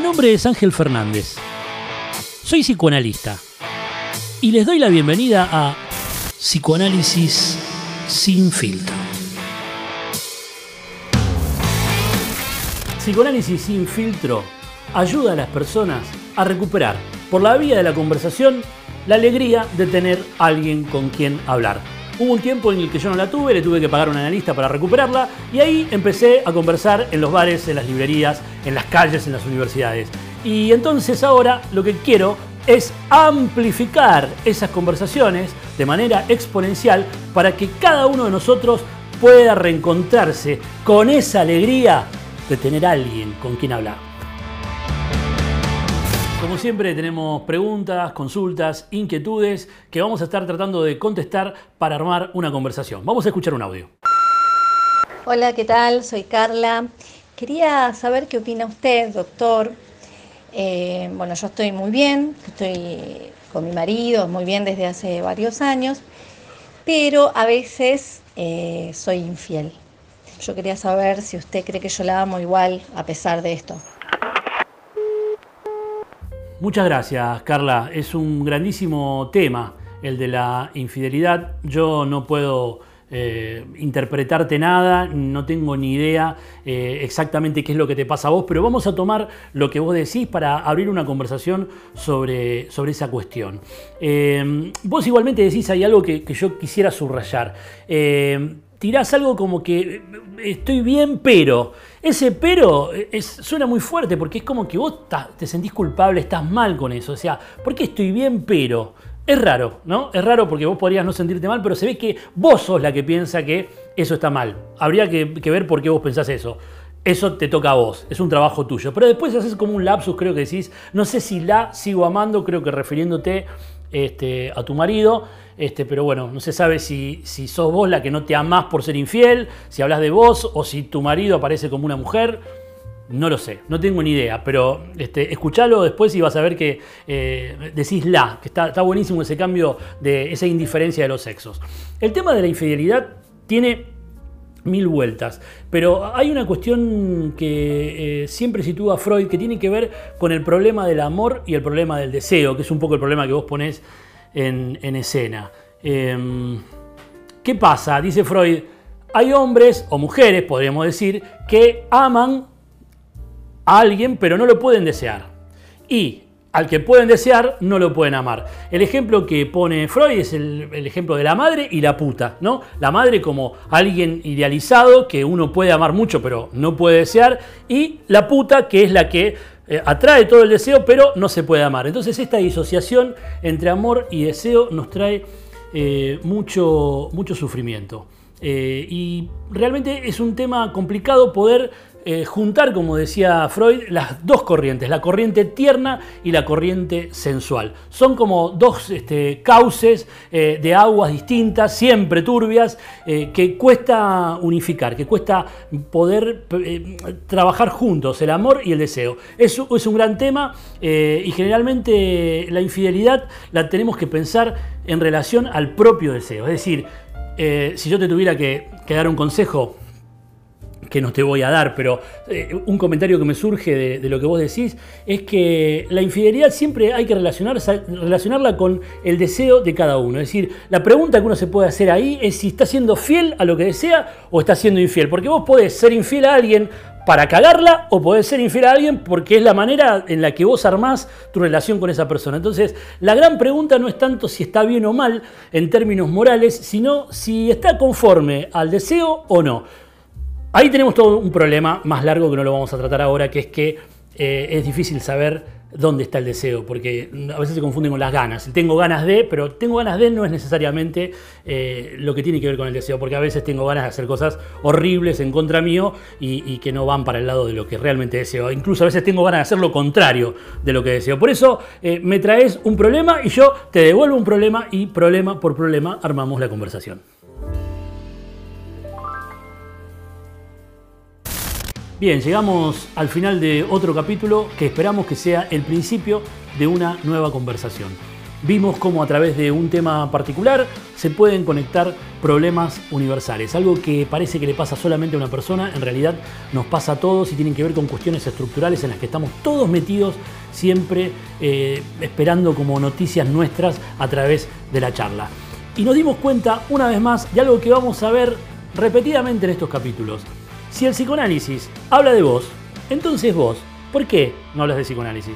Mi nombre es Ángel Fernández. Soy psicoanalista. Y les doy la bienvenida a Psicoanálisis sin filtro. Psicoanálisis sin filtro ayuda a las personas a recuperar, por la vía de la conversación, la alegría de tener alguien con quien hablar. Hubo un tiempo en el que yo no la tuve, le tuve que pagar a un analista para recuperarla y ahí empecé a conversar en los bares, en las librerías, en las calles, en las universidades. Y entonces ahora lo que quiero es amplificar esas conversaciones de manera exponencial para que cada uno de nosotros pueda reencontrarse con esa alegría de tener alguien con quien hablar. Como siempre tenemos preguntas, consultas, inquietudes que vamos a estar tratando de contestar para armar una conversación. Vamos a escuchar un audio. Hola, ¿qué tal? Soy Carla. Quería saber qué opina usted, doctor. Eh, bueno, yo estoy muy bien, estoy con mi marido muy bien desde hace varios años, pero a veces eh, soy infiel. Yo quería saber si usted cree que yo la amo igual a pesar de esto. Muchas gracias, Carla. Es un grandísimo tema el de la infidelidad. Yo no puedo eh, interpretarte nada, no tengo ni idea eh, exactamente qué es lo que te pasa a vos, pero vamos a tomar lo que vos decís para abrir una conversación sobre, sobre esa cuestión. Eh, vos igualmente decís, hay algo que, yo quisiera subrayar. tirás algo como que estoy bien, pero ese pero suena muy fuerte porque es como que vos te sentís culpable, estás mal con eso. O sea, ¿por qué estoy bien, pero? Es raro, ¿no? Es raro porque vos podrías no sentirte mal, pero se ve que vos sos la que piensa que eso está mal. Habría que, ver por qué vos pensás eso. Eso te toca a vos, es un trabajo tuyo. Pero después haces como un lapsus, creo que decís, no sé si la sigo amando, creo que refiriéndote este, a tu marido, este, pero bueno, no se sabe si, si sos vos la que no te amás por ser infiel, si hablas de vos o si tu marido aparece como una mujer. No lo sé, no tengo ni idea, pero este, escuchalo después y vas a ver que eh, decís la, que está, está buenísimo ese cambio de esa indiferencia de los sexos. El tema de la infidelidad tiene mil vueltas. Pero hay una cuestión que eh, siempre sitúa Freud que tiene que ver con el problema del amor y el problema del deseo, que es un poco el problema que vos ponés en, escena. Em, ¿Qué pasa? Dice Freud, hay hombres o mujeres, podríamos decir, que aman a alguien pero no lo pueden desear. Y al que pueden desear, no lo pueden amar. El ejemplo que pone Freud es el, ejemplo de la madre y la puta, ¿no? La madre como alguien idealizado que uno puede amar mucho pero no puede desear, y la puta que es la que eh, atrae todo el deseo pero no se puede amar. Entonces esta disociación entre amor y deseo nos trae eh, mucho, mucho sufrimiento. Eh, y realmente es un tema complicado poder eh, juntar, como decía Freud, las dos corrientes, la corriente tierna y la corriente sensual. Son como dos este, cauces eh, de aguas distintas, siempre turbias, que cuesta unificar, que cuesta poder trabajar juntos, el amor y el deseo. Eso es un gran tema y generalmente la infidelidad la tenemos que pensar en relación al propio deseo. Es decir, si yo te tuviera que dar un consejo, que no te voy a dar, pero eh, un comentario que me surge de, lo que vos decís es que la infidelidad siempre hay que relacionarla con el deseo de cada uno. Es decir, la pregunta que uno se puede hacer ahí es si está siendo fiel a lo que desea o está siendo infiel. Porque vos podés ser infiel a alguien para cagarla o podés ser infiel a alguien porque es la manera en la que vos armás tu relación con esa persona. Entonces, la gran pregunta no es tanto si está bien o mal en términos morales, sino si está conforme al deseo o no. Ahí tenemos todo un problema más largo que no lo vamos a tratar ahora, que es que eh, es difícil saber dónde está el deseo, porque a veces se confunden con las ganas. Tengo ganas de, pero tengo ganas de no es necesariamente eh, lo que tiene que ver con el deseo, porque a veces tengo ganas de hacer cosas horribles en contra mío y, que no van para el lado de lo que realmente deseo. Incluso a veces tengo ganas de hacer lo contrario de lo que deseo. Por eso eh, me traes un problema y yo te devuelvo un problema y problema por problema armamos la conversación. Bien, llegamos al final de otro capítulo que esperamos que sea el principio de una nueva conversación. vimos cómo a través de un tema particular se pueden conectar problemas universales. Algo que parece que le pasa solamente a una persona, en realidad nos pasa a todos y tienen que ver con cuestiones estructurales en las que estamos todos metidos siempre eh, esperando como noticias nuestras a través de la charla. Y nos dimos cuenta una vez más de algo que vamos a ver repetidamente en estos capítulos. Si el psicoanálisis habla de vos, entonces vos, ¿por qué no hablas de psicoanálisis?